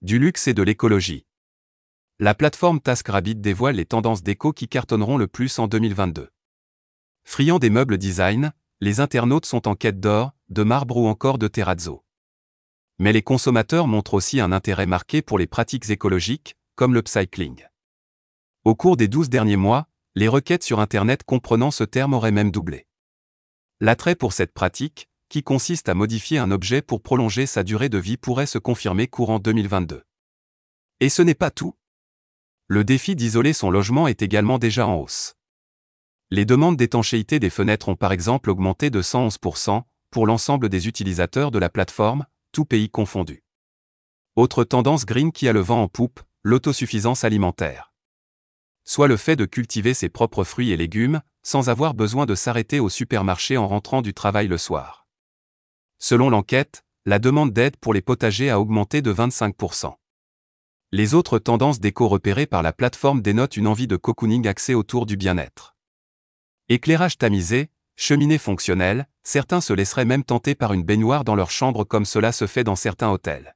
du luxe et de l'écologie. La plateforme TaskRabbit dévoile les tendances déco qui cartonneront le plus en 2022. Friand des meubles design, les internautes sont en quête d'or, de marbre ou encore de terrazzo. Mais les consommateurs montrent aussi un intérêt marqué pour les pratiques écologiques, comme le cycling. Au cours des 12 derniers mois, les requêtes sur Internet comprenant ce terme auraient même doublé. L'attrait pour cette pratique, qui consiste à modifier un objet pour prolonger sa durée de vie, pourrait se confirmer courant 2022. Et ce n'est pas tout. Le défi d'isoler son logement est également déjà en hausse. Les demandes d'étanchéité des fenêtres ont par exemple augmenté de 111% pour l'ensemble des utilisateurs de la plateforme, tout pays confondu. Autre tendance green qui a le vent en poupe, l'autosuffisance alimentaire. Soit le fait de cultiver ses propres fruits et légumes, sans avoir besoin de s'arrêter au supermarché en rentrant du travail le soir. Selon l'enquête, la demande d'aide pour les potagers a augmenté de 25%. Les autres tendances déco repérées par la plateforme dénotent une envie de cocooning axée autour du bien-être. Éclairage tamisé, cheminée fonctionnelle, certains se laisseraient même tenter par une baignoire dans leur chambre comme cela se fait dans certains hôtels.